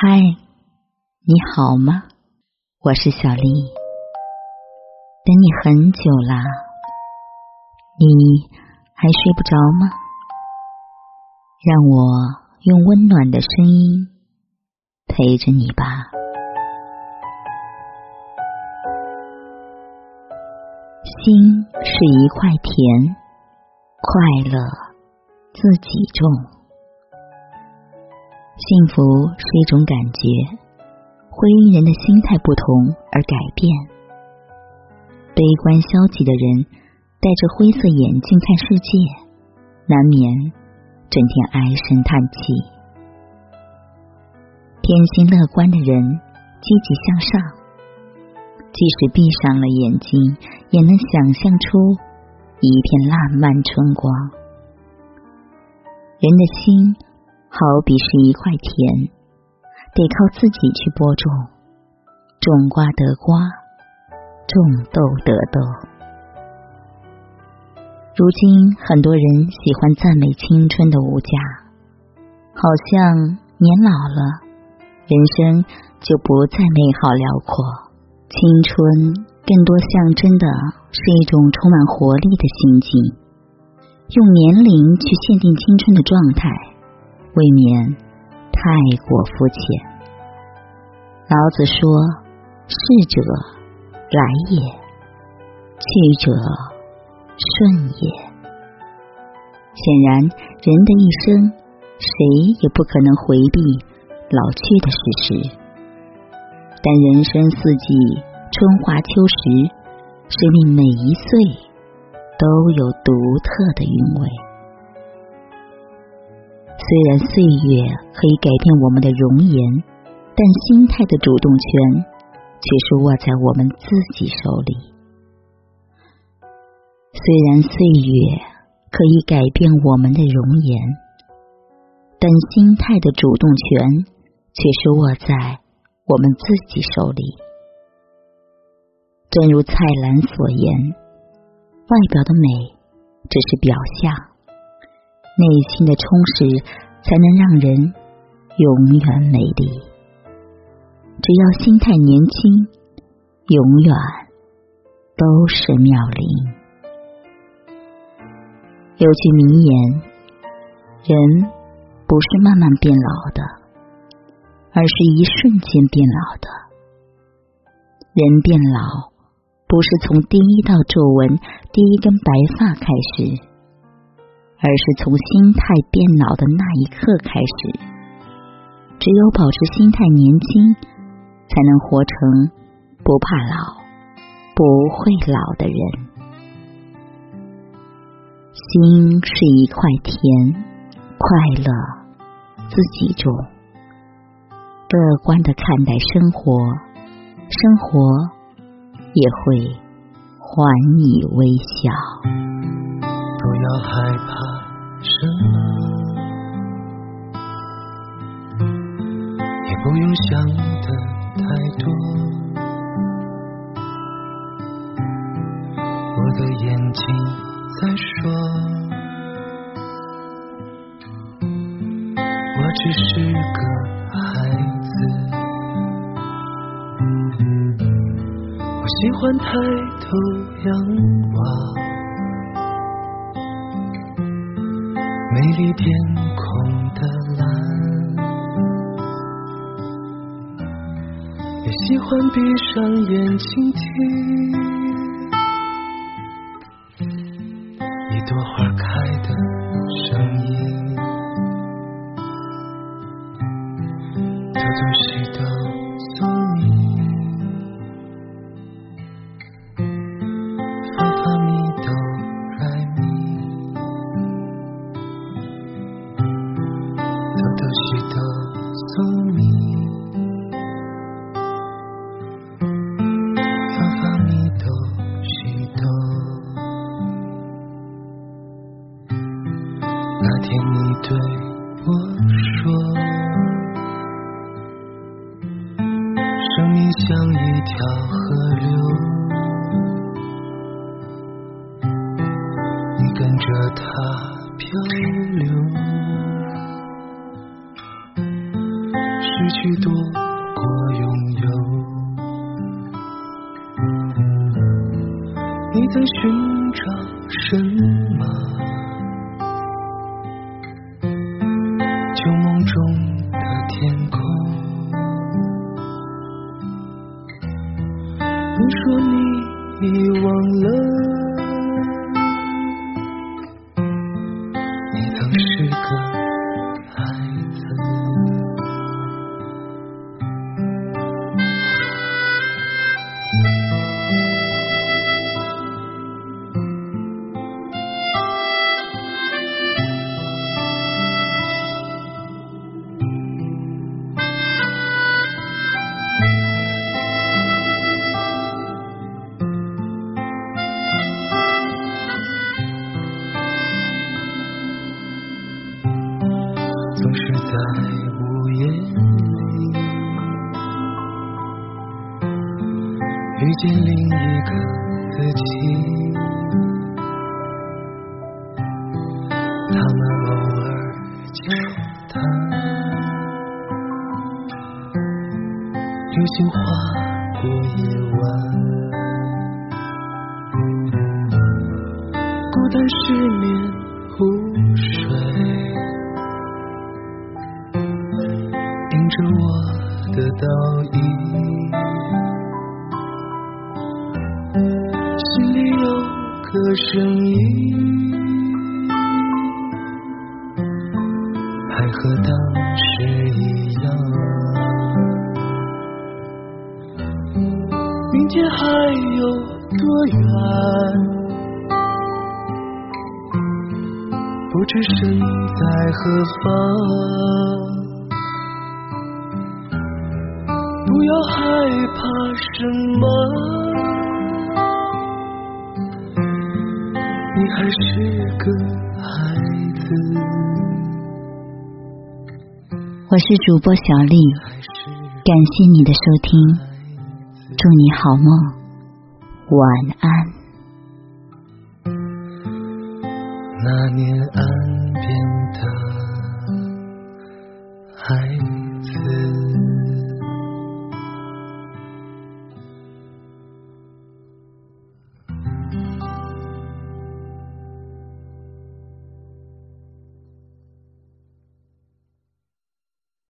嗨，你好吗？我是小丽，等你很久啦，你还睡不着吗？让我用温暖的声音陪着你吧。心是一块田，快乐自己种。幸福是一种感觉，会因人的心态不同而改变。悲观消极的人戴着灰色眼镜看世界，难免整天唉声叹气。天性乐观的人积极向上，即使闭上了眼睛，也能想象出一片烂漫春光。人的心。好比是一块田，得靠自己去播种，种瓜得瓜，种豆得豆。如今很多人喜欢赞美青春的无价，好像年老了，人生就不再美好辽阔。青春更多象征的是一种充满活力的心境，用年龄去限定青春的状态。未免太过肤浅。老子说：“逝者来也，去者顺也。”显然，人的一生，谁也不可能回避老去的事实。但人生四季，春华秋实，生命每一岁都有独特的韵味。虽然岁月可以改变我们的容颜，但心态的主动权却是握在我们自己手里。虽然岁月可以改变我们的容颜，但心态的主动权却是握在我们自己手里。正如蔡澜所言：“外表的美只是表象。”内心的充实，才能让人永远美丽。只要心态年轻，永远都是妙龄。有句名言：人不是慢慢变老的，而是一瞬间变老的。人变老，不是从第一道皱纹、第一根白发开始。而是从心态变老的那一刻开始，只有保持心态年轻，才能活成不怕老、不会老的人。心是一块田，快乐自己种，乐观的看待生活，生活也会还你微笑。不要害怕什么，也不用想的太多。我的眼睛在说，我只是个孩子，我喜欢抬头仰望。美丽天空的蓝，也喜欢闭上眼睛听。一朵花像一条河流，你跟着它漂流。失去多过拥有。你在寻你说你已忘了。遇见另一个自己，他们偶尔交谈，流星划过夜晚，孤单失眠湖水映。着我的倒影，个声音，还和当时一样。明天还有多远？不知身在何方。不要害怕什么，还是个孩子。我是主播小丽，感谢你的收听，祝你好梦，晚安。那年岸边的海。